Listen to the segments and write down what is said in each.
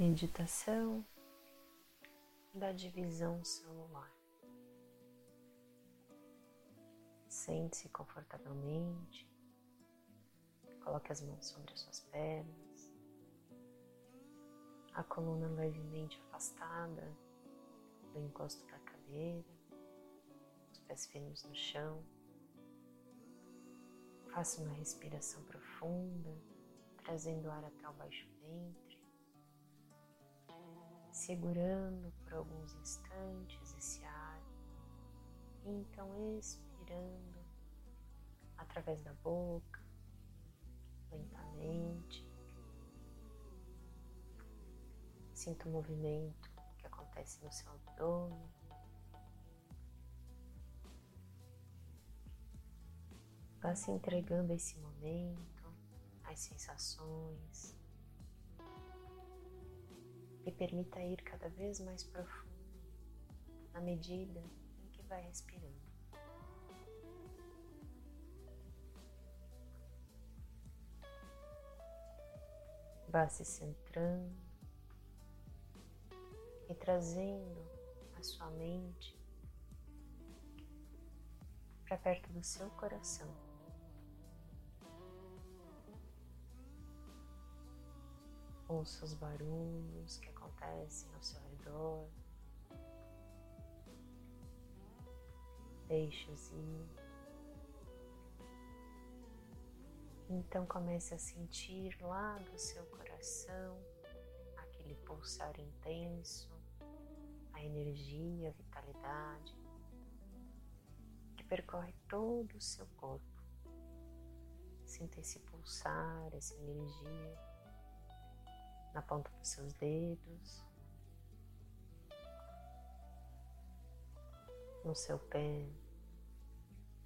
Meditação da divisão celular. Sente-se confortavelmente, coloque as mãos sobre as suas pernas, a coluna levemente afastada do encosto da cadeira, os pés firmes no chão. Faça uma respiração profunda, trazendo ar até o baixo ventre segurando por alguns instantes esse ar, e então expirando através da boca, lentamente. Sinta o movimento que acontece no seu abdômen. Vá se entregando a esse momento, às sensações, e permita ir cada vez mais profundo na medida em que vai respirando. Vá se centrando e trazendo a sua mente para perto do seu coração. Ouça os barulhos que acontecem ao seu redor. Deixe-os ir. Então comece a sentir lá do seu coração aquele pulsar intenso, a energia, a vitalidade que percorre todo o seu corpo. Sinta esse pulsar, essa energia na ponta dos seus dedos, no seu pé,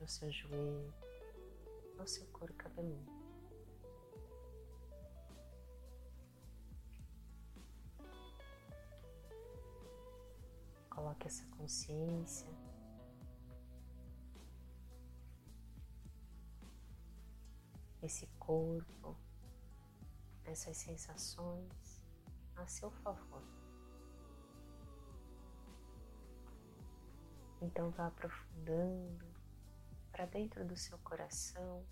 no seu joelho, no seu couro cabeludo. Coloque essa consciência esse corpo essas sensações a seu favor. Então vá aprofundando para dentro do seu coração,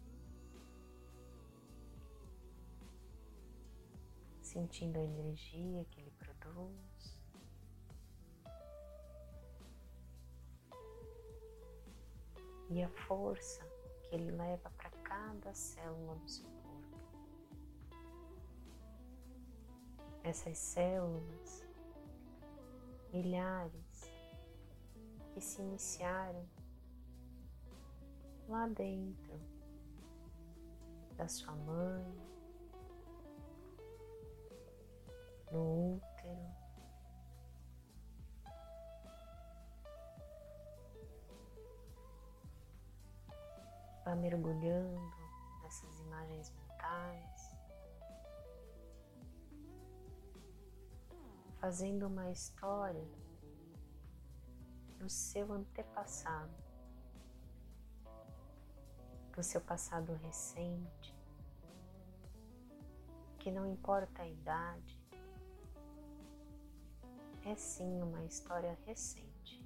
sentindo a energia que ele produz. E a força que ele leva para cada célula do seu corpo. Essas células, milhares que se iniciaram lá dentro da sua mãe, no útero. Vá mergulhando nessas imagens mentais. Fazendo uma história do seu antepassado, do seu passado recente, que não importa a idade, é sim uma história recente.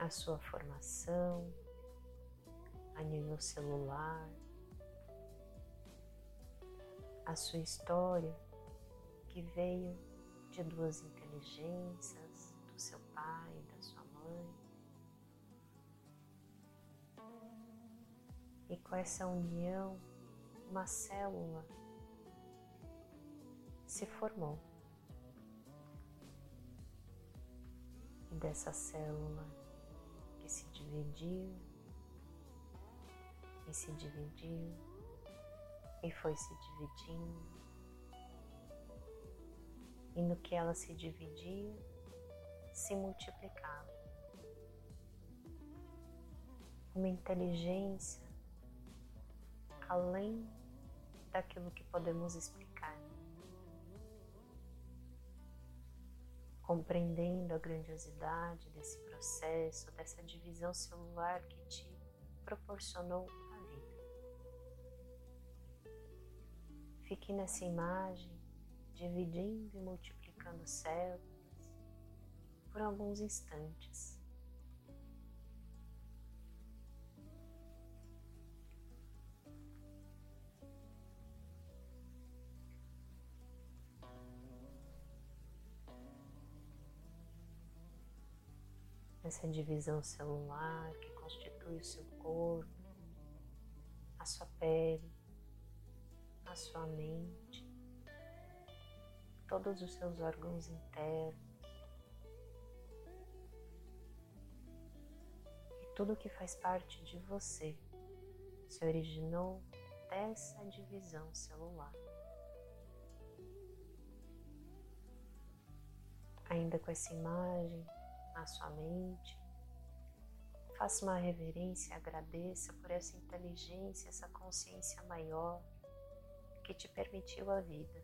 A sua formação, a nível celular, a sua história que veio de duas inteligências, do seu pai e da sua mãe. E com essa união, uma célula se formou. E dessa célula que se dividiu e se dividiu e foi se dividindo e no que ela se dividia, se multiplicava. Uma inteligência além daquilo que podemos explicar. Compreendendo a grandiosidade desse processo, dessa divisão celular que te proporcionou a vida. Fique nessa imagem dividindo e multiplicando células por alguns instantes. essa divisão celular que constitui o seu corpo, a sua pele, a sua mente, todos os seus órgãos internos e tudo que faz parte de você se originou dessa divisão celular. Ainda com essa imagem na sua mente. Faça uma reverência, agradeça por essa inteligência, essa consciência maior que te permitiu a vida.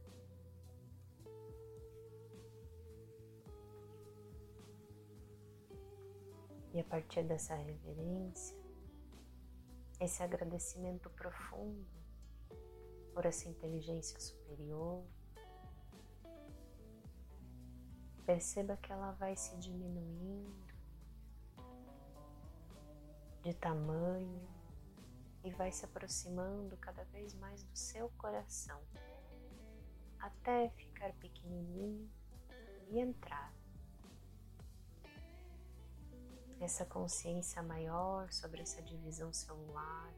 E a partir dessa reverência, esse agradecimento profundo por essa inteligência superior, Perceba que ela vai se diminuindo de tamanho e vai se aproximando cada vez mais do seu coração até ficar pequenininho e entrar. Essa consciência maior sobre essa divisão celular,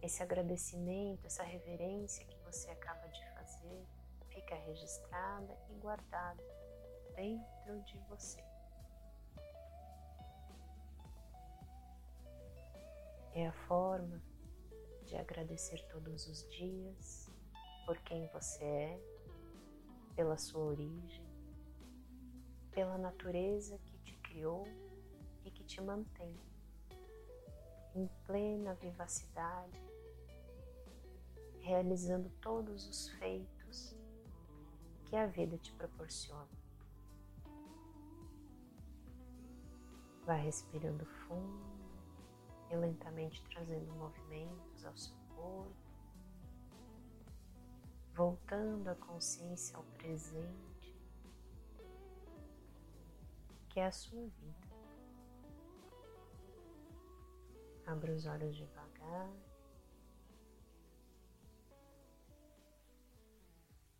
esse agradecimento, essa reverência que você acaba de fazer, fica registrada e guardada dentro de você. É a forma de agradecer todos os dias por quem você é, pela sua origem, pela natureza que criou e que te mantém em plena vivacidade, realizando todos os feitos que a vida te proporciona. Vai respirando fundo e lentamente trazendo movimentos ao seu corpo, voltando a consciência ao presente, que é a sua vida. Abra os olhos devagar.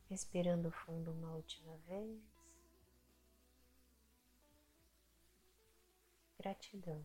Respirando fundo uma última vez. Gratidão.